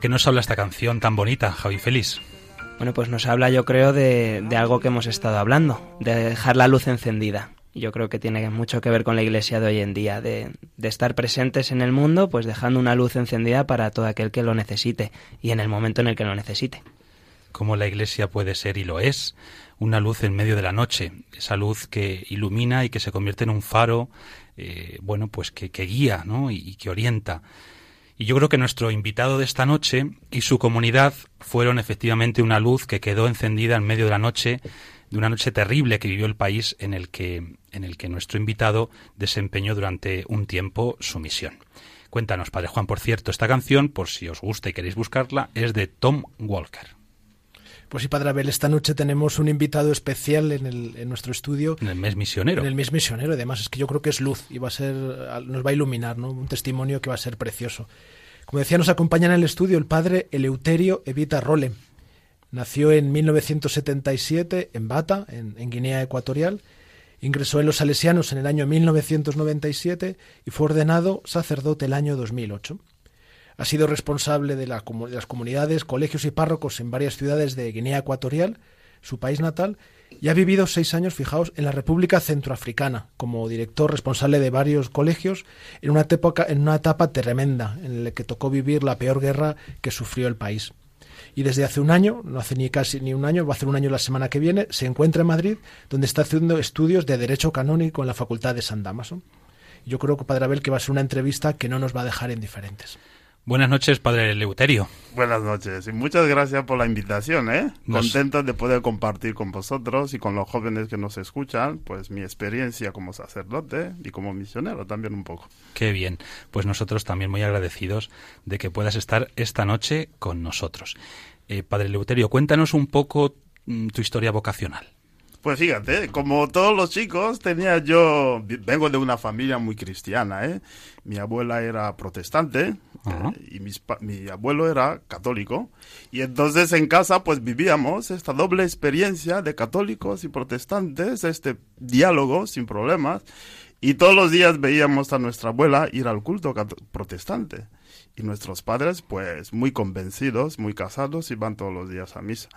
qué nos habla esta canción tan bonita, Javi Feliz? Bueno, pues nos habla yo creo de, algo que hemos estado hablando, de dejar la luz encendida. Yo creo que tiene mucho que ver con la iglesia de hoy en día, de, de estar presentes en el mundo, pues dejando una luz encendida para todo aquel que lo necesite y en el momento en el que lo necesite. Cómo la iglesia puede ser y lo es, una luz en medio de la noche, esa luz que ilumina y que se convierte en un faro, eh, bueno, pues que, guía, ¿no? y que orienta. Y yo creo que nuestro invitado de esta noche y su comunidad fueron efectivamente una luz que quedó encendida en medio de la noche, de una noche terrible que vivió el país en el que, en el que nuestro invitado desempeñó durante un tiempo su misión. Cuéntanos, Padre Juan, por cierto, esta canción, por si os gusta y queréis buscarla, es de Tom Walker. Pues sí, Padre Abel, esta noche tenemos un invitado especial en, el, en nuestro estudio. En el mes misionero. En el mes misionero, además, es que yo creo que es luz y va a ser, nos va a iluminar, ¿no? Un testimonio que va a ser precioso. Como decía, nos acompaña en el estudio el padre Eleuterio Evita Role. Nació en 1977 en Bata, en, Guinea Ecuatorial. Ingresó en los salesianos en el año 1997 y fue ordenado sacerdote el año 2008. Ha sido responsable de, las comunidades, colegios y párrocos en varias ciudades de Guinea Ecuatorial, su país natal, y ha vivido seis años, fijaos, en la República Centroafricana, como director responsable de varios colegios, en una, época, en una etapa tremenda, en la que tocó vivir la peor guerra que sufrió el país. Y desde hace un año, no hace ni casi ni un año, va a hacer un año la semana que viene, se encuentra en Madrid, donde está haciendo estudios de Derecho Canónico en la Facultad de San Damaso. Yo creo, Padre Abel, que va a ser una entrevista que no nos va a dejar indiferentes. Buenas noches, padre Leuterio. Buenas noches y muchas gracias por la invitación, ¿eh? Contento de poder compartir con vosotros y con los jóvenes que nos escuchan, pues mi experiencia como sacerdote y como misionero también un poco. Qué bien, pues nosotros también muy agradecidos de que puedas estar esta noche con nosotros. Eh, padre Leuterio, cuéntanos un poco mm, tu historia vocacional. Pues fíjate, como todos los chicos, tenía yo, vengo de una familia muy cristiana, ¿eh? Mi abuela era protestante eh, y mi abuelo era católico. Y entonces en casa pues vivíamos esta doble experiencia de católicos y protestantes, este diálogo sin problemas. Y todos los días veíamos a nuestra abuela ir al culto protestante. Y nuestros padres pues muy convencidos, muy casados, iban todos los días a misa.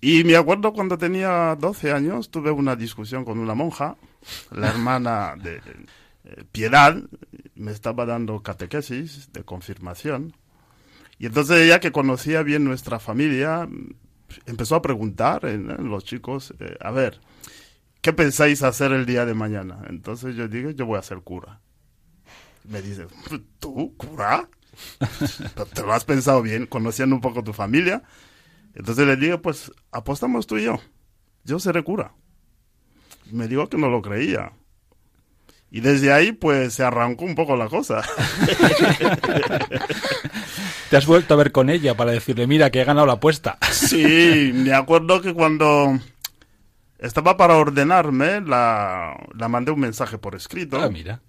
Y me acuerdo cuando tenía 12 años, tuve una discusión con una monja, la hermana de eh, Piedad, me estaba dando catequesis de confirmación. Y entonces ella, que conocía bien nuestra familia, empezó a preguntar en, los chicos, eh, a ver, ¿qué pensáis hacer el día de mañana? Entonces yo dije, yo voy a ser cura. Me dice, ¿tú, cura? ¿Te lo has pensado bien, conociendo un poco tu familia? Entonces le dije, pues apostamos tú y yo. Yo seré cura. Me dijo que no lo creía. Y desde ahí, pues se arrancó un poco la cosa. ¿Te has vuelto a ver con ella para decirle, mira, que he ganado la apuesta? sí, me acuerdo que cuando estaba para ordenarme, la, la mandé un mensaje por escrito. Ah, mira.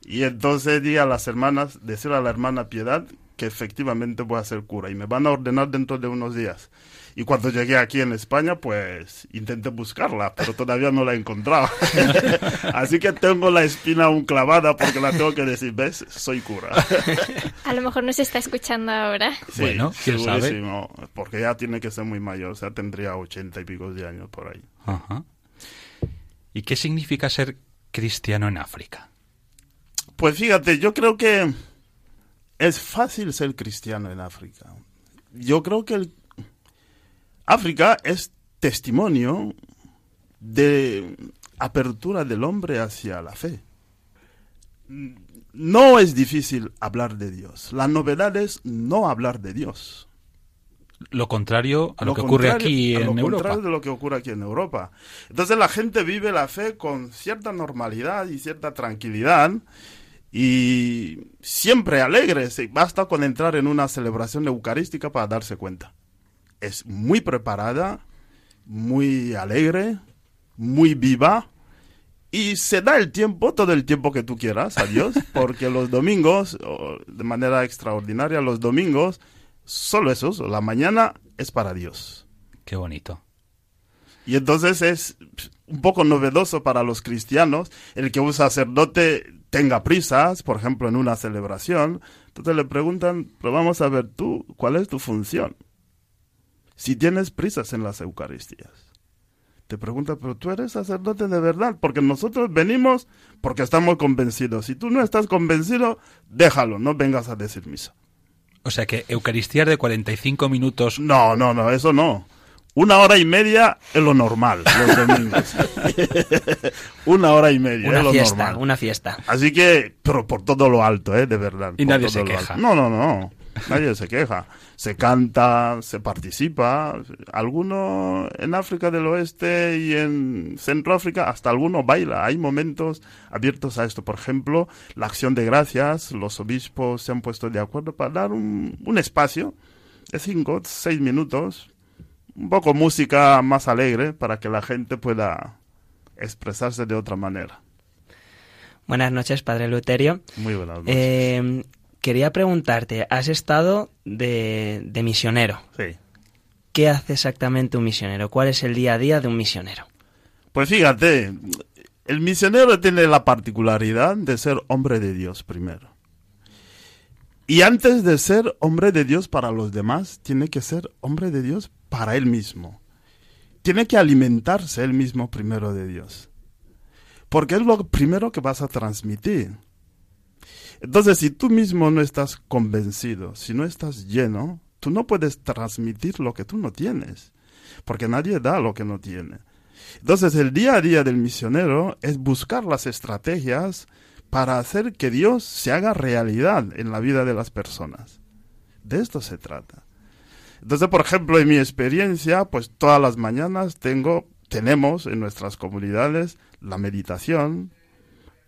Y entonces di a las hermanas, decir a la hermana Piedad que efectivamente voy a ser cura y me van a ordenar dentro de unos días. Y cuando llegué aquí en España, pues intenté buscarla, pero todavía no la he encontrado. Así que tengo la espina aún clavada porque la tengo que decir, ves, soy cura. A lo mejor no se está escuchando ahora. bueno, quién sabe. Porque ya tiene que ser muy mayor, o sea, tendría ochenta y pico de años por ahí. Ajá. ¿Y qué significa ser cristiano en África? Pues fíjate, yo creo que es fácil ser cristiano en África. Yo creo que el África es testimonio de apertura del hombre hacia la fe. No es difícil hablar de Dios. La novedad es no hablar de Dios. Lo contrario a lo, que ocurre aquí en lo Europa. contrario de lo que ocurre aquí en Europa. Entonces la gente vive la fe con cierta normalidad y cierta tranquilidad y siempre alegre. Basta con entrar en una celebración eucarística para darse cuenta es muy preparada, muy alegre, muy viva y se da el tiempo, todo el tiempo que tú quieras a Dios, porque los domingos, de manera extraordinaria, los domingos, solo eso, la mañana es para Dios. Qué bonito. Y entonces es un poco novedoso para los cristianos el que un sacerdote tenga prisas, por ejemplo, en una celebración. Entonces le preguntan, pero vamos a ver tú, ¿cuál es tu función? si tienes prisas en las Eucaristías. Te pregunta, pero tú eres sacerdote de verdad, porque nosotros venimos porque estamos convencidos. Si tú no estás convencido, déjalo, no vengas a decir misa. O sea que Eucaristía de 45 minutos. No, no, no, eso no. Una hora y media es lo normal, los domingos. una hora y media una es lo fiesta, normal. Una fiesta. Así que, pero por todo lo alto, ¿eh? De verdad. Y nadie se queja. No, no, no. Nadie se queja. Se canta, se participa. Alguno en África del Oeste y en Centroáfrica, hasta alguno baila. Hay momentos abiertos a esto. Por ejemplo, la acción de gracias. Los obispos se han puesto de acuerdo para dar un, un espacio de cinco, seis minutos. Un poco música más alegre para que la gente pueda expresarse de otra manera. Buenas noches, Padre Luterio. Muy buenas noches. Eh, quería preguntarte, has estado de, de misionero. Sí. ¿Qué hace exactamente un misionero? ¿Cuál es el día a día de un misionero? Pues fíjate, el misionero tiene la particularidad de ser hombre de Dios primero. Y antes de ser hombre de Dios para los demás, tiene que ser hombre de Dios para él mismo. Tiene que alimentarse él mismo primero de Dios. Porque es lo primero que vas a transmitir. Entonces, si tú mismo no estás convencido, si no estás lleno, tú no puedes transmitir lo que tú no tienes, porque nadie da lo que no tiene. Entonces, el día a día del misionero es buscar las estrategias para hacer que Dios se haga realidad en la vida de las personas. De esto se trata. Entonces, por ejemplo, en mi experiencia, pues todas las mañanas tengo, tenemos en nuestras comunidades la meditación,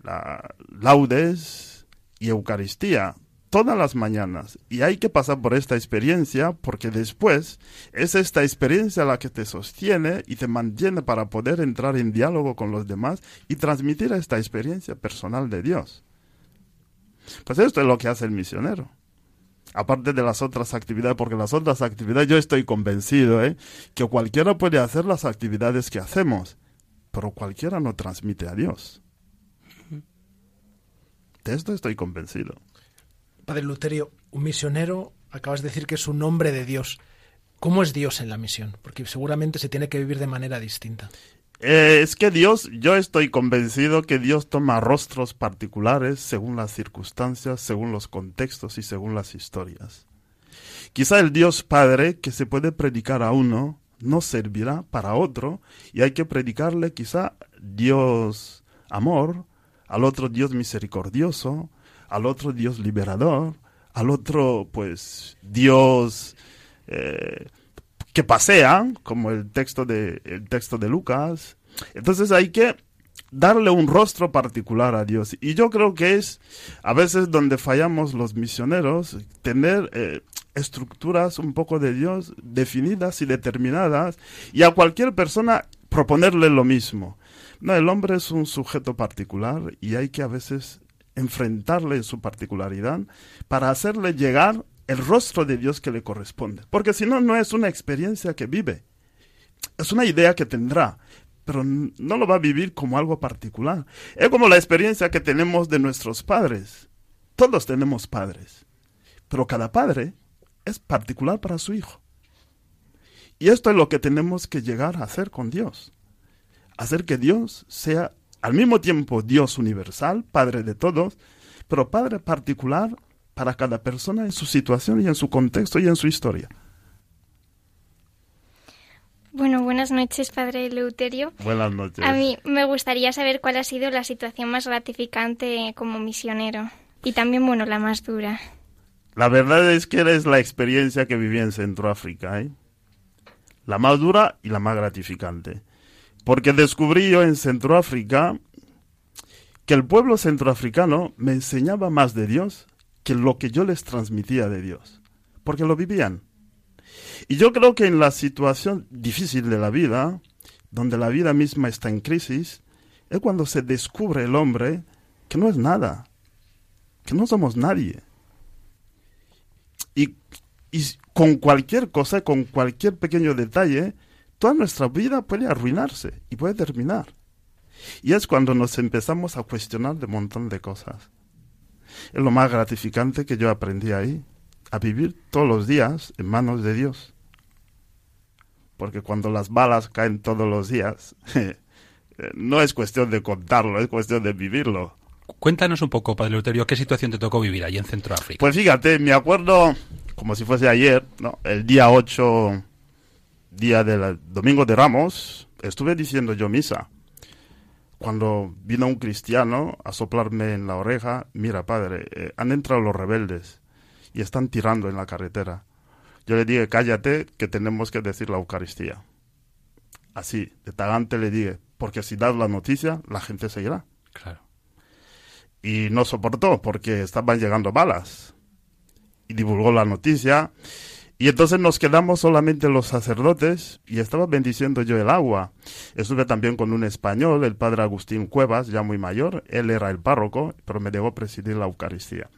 la laudes y Eucaristía todas las mañanas. Y hay que pasar por esta experiencia porque después es esta experiencia la que te sostiene y te mantiene para poder entrar en diálogo con los demás y transmitir esta experiencia personal de Dios. Pues esto es lo que hace el misionero. Aparte de las otras actividades, porque las otras actividades yo estoy convencido ¿eh? que cualquiera puede hacer las actividades que hacemos, pero cualquiera no transmite a Dios. De esto estoy convencido. Padre Luterio, un misionero, acabas de decir que es un hombre de Dios. ¿Cómo es Dios en la misión? Porque seguramente se tiene que vivir de manera distinta. Eh, es que Dios, yo estoy convencido que Dios toma rostros particulares según las circunstancias, según los contextos y según las historias. Quizá el Dios Padre que se puede predicar a uno no servirá para otro y hay que predicarle quizá Dios amor, al otro Dios misericordioso, al otro Dios liberador, al otro pues Dios eh, que pasean, como el texto de, el texto de Lucas. Entonces hay que darle un rostro particular a Dios. Y yo creo que es a veces donde fallamos los misioneros, tener eh, estructuras un poco de Dios definidas y determinadas y a cualquier persona proponerle lo mismo. No, el hombre es un sujeto particular y hay que a veces enfrentarle en su particularidad para hacerle llegar el rostro de Dios que le corresponde. Porque si no, no es una experiencia que vive. Es una idea que tendrá, pero no lo va a vivir como algo particular. Es como la experiencia que tenemos de nuestros padres. Todos tenemos padres, pero cada padre es particular para su hijo. Y esto es lo que tenemos que llegar a hacer con Dios. Hacer que Dios sea al mismo tiempo Dios universal, Padre de todos, pero Padre particular para cada persona en su situación y en su contexto y en su historia. Bueno, buenas noches, Padre Eleuterio. Buenas noches. A mí me gustaría saber cuál ha sido la situación más gratificante como misionero y también, bueno, la más dura. La verdad es que eres la experiencia que viví en Centroáfrica, ¿eh? La más dura y la más gratificante. Porque descubrí yo en Centroáfrica que el pueblo centroafricano me enseñaba más de Dios que lo que yo les transmitía de Dios, porque lo vivían. Y yo creo que en la situación difícil de la vida, donde la vida misma está en crisis, es cuando se descubre el hombre que no es nada, que no somos nadie. Y, y con cualquier cosa, con cualquier pequeño detalle, toda nuestra vida puede arruinarse y puede terminar. Y es cuando nos empezamos a cuestionar de un montón de cosas. Es lo más gratificante que yo aprendí ahí, a vivir todos los días en manos de Dios. Porque cuando las balas caen todos los días, no es cuestión de contarlo, es cuestión de vivirlo. Cuéntanos un poco, Padre Luterio, ¿qué situación te tocó vivir allí en Centroáfrica? Pues fíjate, me acuerdo, como si fuese ayer, ¿no? el día 8, día del Domingo de Ramos, estuve diciendo yo misa cuando vino un cristiano a soplarme en la oreja, mira padre, eh, han entrado los rebeldes y están tirando en la carretera. Yo le dije, cállate, que tenemos que decir la Eucaristía. Así, de tagaante le dije, porque si das la noticia, la gente se irá. Claro. Y no soportó, porque estaban llegando balas. Y divulgó la noticia y entonces nos quedamos solamente los sacerdotes y estaba bendiciendo yo el agua. Estuve también con un español, el padre Agustín Cuevas, ya muy mayor. Él era el párroco, pero me dejó presidir la Eucaristía.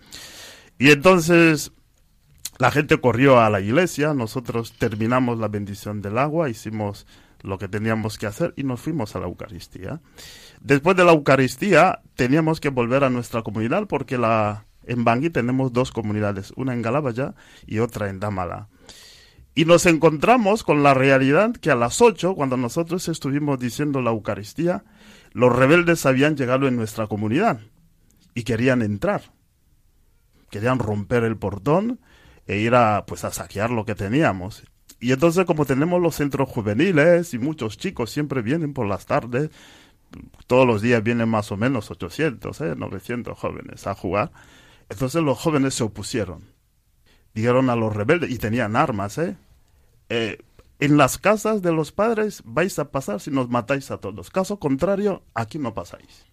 Y entonces la gente corrió a la iglesia, nosotros terminamos la bendición del agua, hicimos lo que teníamos que hacer y nos fuimos a la Eucaristía. Después de la Eucaristía teníamos que volver a nuestra comunidad porque la, en Bangui tenemos dos comunidades, una en Galabaya y otra en Damala. Y nos encontramos con la realidad que a las ocho, cuando nosotros estuvimos diciendo la Eucaristía, los rebeldes habían llegado en nuestra comunidad y querían entrar. Querían romper el portón e ir a, pues, a saquear lo que teníamos. Y entonces, como tenemos los centros juveniles y muchos chicos siempre vienen por las tardes, todos los días vienen más o menos 800, ¿eh? 900 jóvenes a jugar. Entonces los jóvenes se opusieron. Dijeron a los rebeldes, y tenían armas, ¿eh? eh en las casas de los padres vais a pasar si nos matáis a todos. Caso contrario, aquí no pasáis.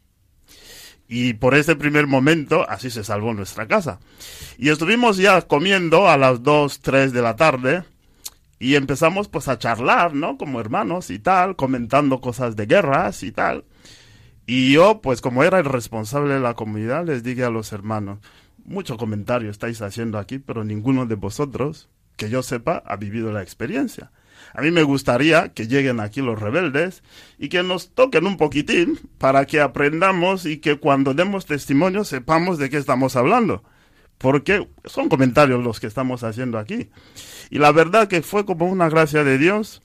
Y por ese primer momento, así se salvó nuestra casa. Y estuvimos ya comiendo a las 2, 3 de la tarde y empezamos pues a charlar, ¿no? Como hermanos y tal, comentando cosas de guerras y tal. Y yo, pues como era el responsable de la comunidad, les dije a los hermanos, mucho comentario estáis haciendo aquí, pero ninguno de vosotros, que yo sepa, ha vivido la experiencia. A mí me gustaría que lleguen aquí los rebeldes y que nos toquen un poquitín para que aprendamos y que cuando demos testimonio sepamos de qué estamos hablando. Porque son comentarios los que estamos haciendo aquí. Y la verdad que fue como una gracia de Dios.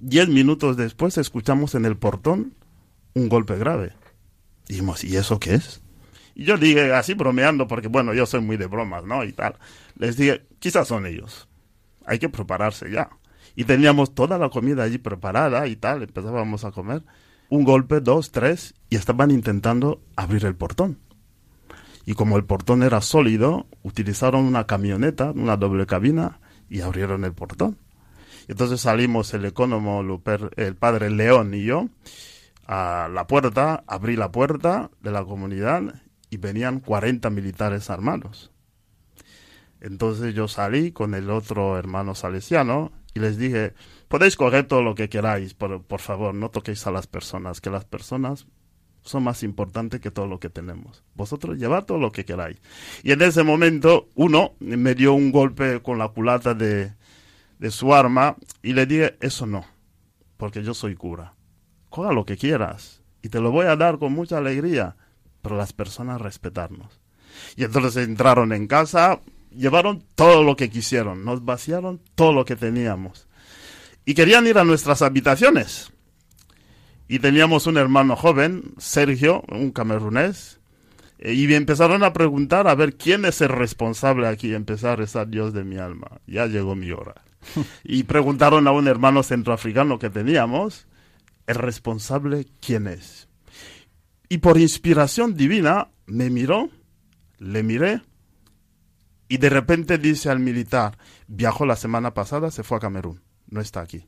Diez minutos después escuchamos en el portón un golpe grave. Dijimos, ¿y eso qué es? Y yo dije, así bromeando, porque bueno, yo soy muy de bromas, ¿no? Y tal. Les dije, quizás son ellos. Hay que prepararse ya y teníamos toda la comida allí preparada y tal, empezábamos a comer. Un golpe, dos, tres, y estaban intentando abrir el portón. Y como el portón era sólido, utilizaron una camioneta, una doble cabina, y abrieron el portón. Entonces salimos el economo, el padre León y yo a la puerta, abrí la puerta de la comunidad venían 40 militares armados. Entonces yo salí con el otro hermano salesiano y les dije, podéis coger todo lo que queráis, por, por favor, no toquéis a las personas, que las personas son más importantes que todo lo que tenemos. Vosotros llevad todo lo que queráis. Y en ese momento uno me dio un golpe con la culata de, de su arma y le dije, eso no, porque yo soy cura. Coja lo que quieras y te lo voy a dar con mucha alegría, pero las personas respetarnos. Y entonces entraron en casa, llevaron todo lo que quisieron, nos vaciaron todo lo que teníamos. Y querían ir a nuestras habitaciones. Y teníamos un hermano joven, Sergio, un camerunés, eh, y empezaron a preguntar a ver quién es el responsable aquí, empezar a rezar Dios de mi alma. Ya llegó mi hora. y preguntaron a un hermano centroafricano que teníamos, el responsable quién es. Y por inspiración divina me miró, le miré y de repente dice al militar, viajó la semana pasada, se fue a Camerún, no está aquí.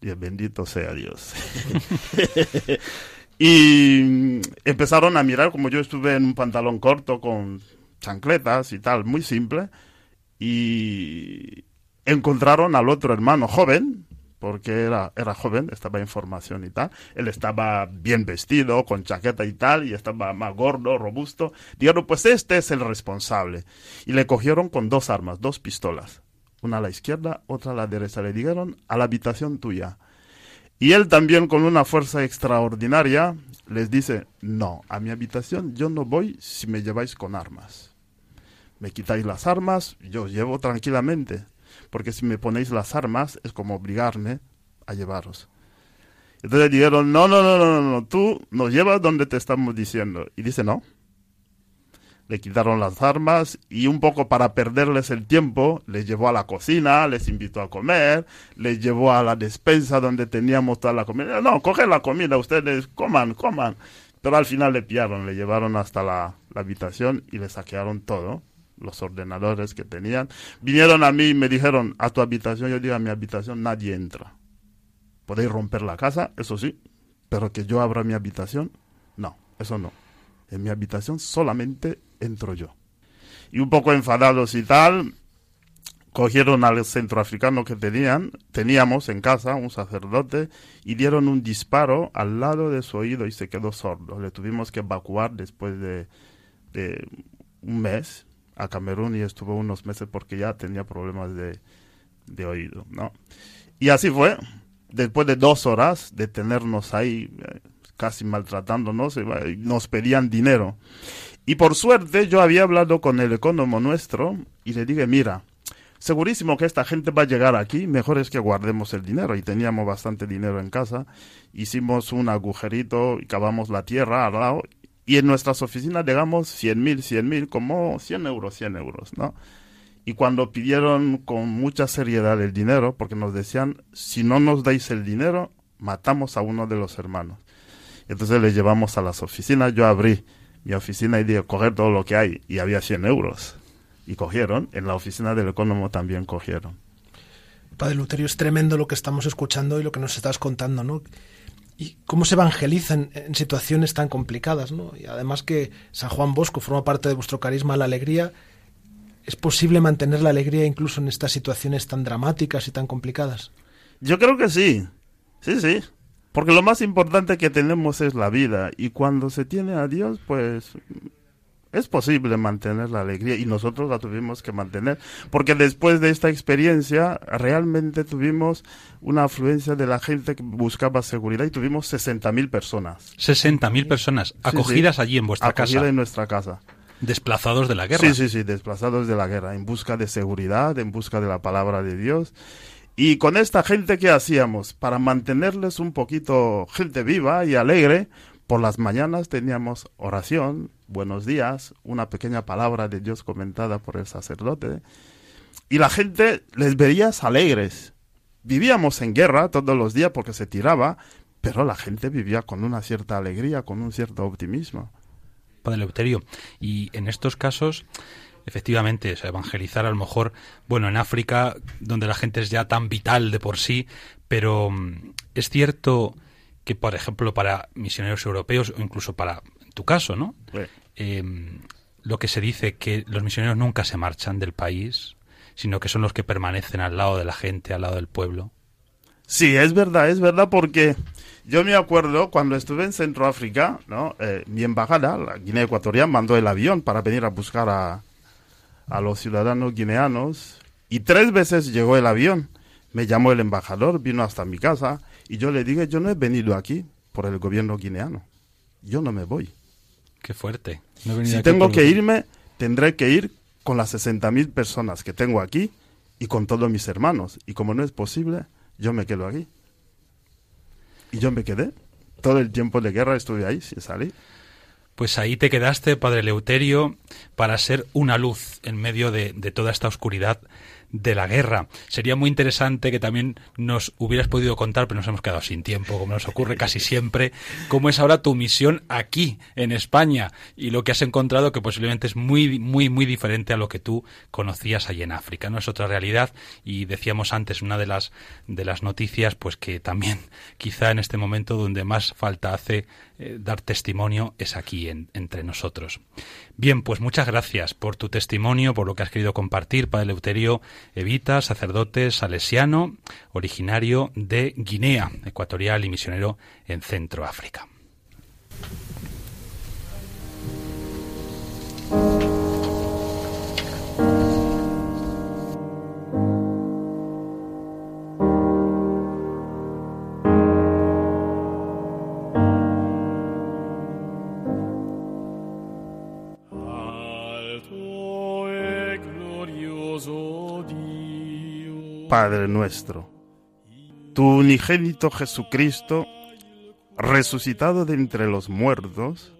Y bendito sea Dios. y empezaron a mirar, como yo estuve en un pantalón corto con chancletas y tal, muy simple, y encontraron al otro hermano joven, porque era, era joven, estaba en formación y tal. Él estaba bien vestido, con chaqueta y tal, y estaba más gordo, robusto. Dijeron, pues este es el responsable. Y le cogieron con dos armas, dos pistolas. Una a la izquierda, otra a la derecha. Le dijeron, a la habitación tuya. Y él también con una fuerza extraordinaria les dice, no, a mi habitación yo no voy si me lleváis con armas. Me quitáis las armas, yo os llevo tranquilamente porque si me ponéis las armas es como obligarme a llevaros. Entonces dijeron, no, no, no, no, no, tú nos llevas donde te estamos diciendo. Y dice, no. Le quitaron las armas y un poco para perderles el tiempo, les llevó a la cocina, les invitó a comer, les llevó a la despensa donde teníamos toda la comida. No, coge la comida, ustedes coman, coman. Pero al final le pillaron, le llevaron hasta la habitación y le saquearon todo los ordenadores que tenían. Vinieron a mí y me dijeron, a tu habitación, yo digo, a mi habitación nadie entra. Podéis romper la casa, eso sí, pero que yo abra mi habitación, no, eso no. En mi habitación solamente entro yo. Y un poco enfadados y tal, cogieron al centroafricano que tenían, teníamos en casa, un sacerdote, y dieron un disparo al lado de su oído y se quedó sordo. Le tuvimos que evacuar después de, de un mes a Camerún y estuvo unos meses porque ya tenía problemas de, de oído, ¿no? Y así fue. Después de dos horas de tenernos ahí eh, casi maltratándonos, nos pedían dinero. Y por suerte yo había hablado con el economo nuestro y le dije, mira, segurísimo que esta gente va a llegar aquí, mejor es que guardemos el dinero. Y teníamos bastante dinero en casa, hicimos un agujerito y cavamos la tierra al lado y en nuestras oficinas digamos 100 mil, 100 mil, como 100 euros, 100 euros, ¿no? Y cuando pidieron con mucha seriedad el dinero, porque nos decían, si no nos dais el dinero, matamos a uno de los hermanos. Entonces les llevamos a las oficinas. Yo abrí mi oficina y dije, coger todo lo que hay. Y había 100 euros. Y cogieron. En la oficina del economo también cogieron. Padre Luterio, es tremendo lo que estamos escuchando y lo que nos estás contando, ¿no? Y cómo se evangeliza en, en situaciones tan complicadas, ¿no? Y además que San Juan Bosco forma parte de vuestro carisma, la alegría. ¿Es posible mantener la alegría incluso en estas situaciones tan dramáticas y tan complicadas? Yo creo que sí. Sí, sí. Porque lo más importante que tenemos es la vida. Y cuando se tiene a Dios, pues es posible mantener la alegría y nosotros la tuvimos que mantener porque después de esta experiencia realmente tuvimos una afluencia de la gente que buscaba seguridad y tuvimos 60.000 personas. 60.000 personas acogidas Sí, sí. allí en vuestra Acogida casa. en nuestra casa. Desplazados de la guerra. Sí, sí, sí, desplazados de la guerra, en busca de seguridad, en busca de la palabra de Dios. Y con esta gente, ¿qué hacíamos? Para mantenerles un poquito gente viva y alegre, por las mañanas teníamos oración, buenos días, una pequeña palabra de Dios comentada por el sacerdote. Y la gente les veías alegres. Vivíamos en guerra todos los días porque se tiraba, pero la gente vivía con una cierta alegría, con un cierto optimismo. Padre Eleuterio. Y en estos casos, efectivamente, evangelizar a lo mejor, bueno, en África, donde la gente es ya tan vital de por sí, pero mm, es cierto que, por ejemplo, para misioneros europeos, o incluso para en tu caso, ¿no? Sí. Eh, lo que se dice que los misioneros nunca se marchan del país, sino que son los que permanecen al lado de la gente, al lado del pueblo. Sí, es verdad, es verdad porque yo me acuerdo cuando estuve en Centroáfrica, ¿no? Eh, mi embajada, la Guinea Ecuatorial, mandó el avión para venir a buscar a, a los ciudadanos guineanos y tres veces llegó el avión. Me llamó el embajador, vino hasta mi casa y yo le dije, yo no he venido aquí por el gobierno guineano. Yo no me voy. Qué fuerte. No he venido Si tengo que irme, tendré que ir con las 60.000 personas que tengo aquí y con todos mis hermanos. Y como no es posible, yo me quedo aquí. Y yo me quedé. Todo el tiempo de guerra estuve ahí sin salir. Pues ahí te quedaste, Padre Eleuterio, para ser una luz en medio de, de toda esta oscuridad de la guerra. Sería muy interesante que también nos hubieras podido contar, pero nos hemos quedado sin tiempo, como nos ocurre casi siempre, cómo es ahora tu misión aquí, en España, y lo que has encontrado que posiblemente es muy, muy, muy diferente a lo que tú conocías allí en África. No es otra realidad, y decíamos antes, una de las, de las noticias, pues que también quizá en este momento donde más falta hace eh, dar testimonio es aquí en- entre nosotros. Bien, pues muchas gracias por tu testimonio, por lo que has querido compartir, Padre Eleuterio Evita, sacerdote salesiano, originario de Guinea Ecuatorial y misionero en Centroáfrica. Padre nuestro, tu unigénito Jesucristo, resucitado de entre los muertos,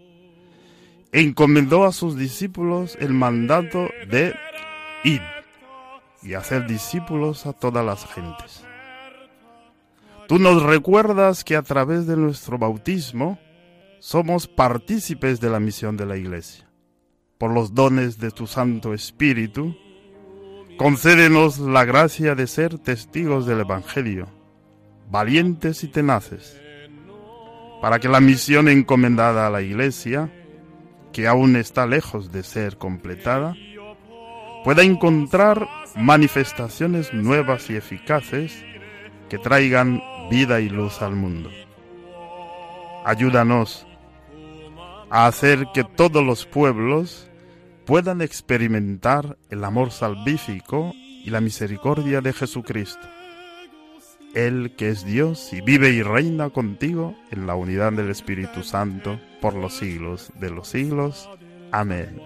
encomendó a sus discípulos el mandato de ir y hacer discípulos a todas las gentes. Tú nos recuerdas que a través de nuestro bautismo somos partícipes de la misión de la Iglesia. Por los dones de tu Santo Espíritu, concédenos la gracia de ser testigos del Evangelio, valientes y tenaces, para que la misión encomendada a la Iglesia, que aún está lejos de ser completada, pueda encontrar manifestaciones nuevas y eficaces que traigan vida y luz al mundo. Ayúdanos a hacer que todos los pueblos puedan experimentar el amor salvífico y la misericordia de Jesucristo. Él que es Dios y vive y reina contigo en la unidad del Espíritu Santo por los siglos de los siglos. Amén.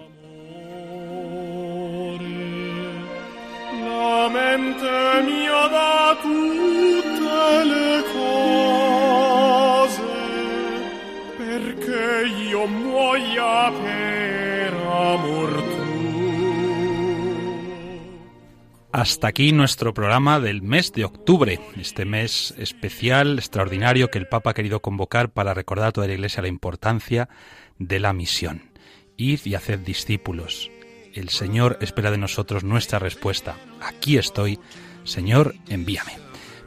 Hasta aquí nuestro programa del mes de octubre, este mes especial, extraordinario que el Papa ha querido convocar para recordar a toda la Iglesia la importancia de la misión. Id y haced discípulos. El Señor espera de nosotros nuestra respuesta. Aquí estoy, Señor, envíame.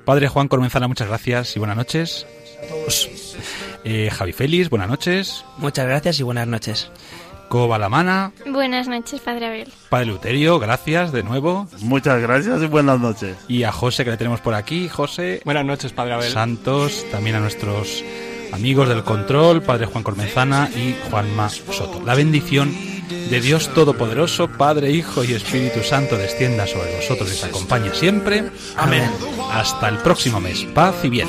Padre Juan Cormenzana, muchas gracias y buenas noches. Eh, Javi Félix, buenas noches. Muchas gracias y buenas noches. Buenas noches, Padre Abel. Padre Luterio, gracias de nuevo. Muchas gracias y buenas noches. Y a José, que le tenemos por aquí. José. Buenas noches, Padre Abel. Santos, también a nuestros amigos del control, Padre Juan Cormenzana y Juanma Soto. La bendición de Dios Todopoderoso, Padre, Hijo y Espíritu Santo descienda sobre vosotros y os acompañe siempre. Amén. Hasta el próximo mes. Paz y bien.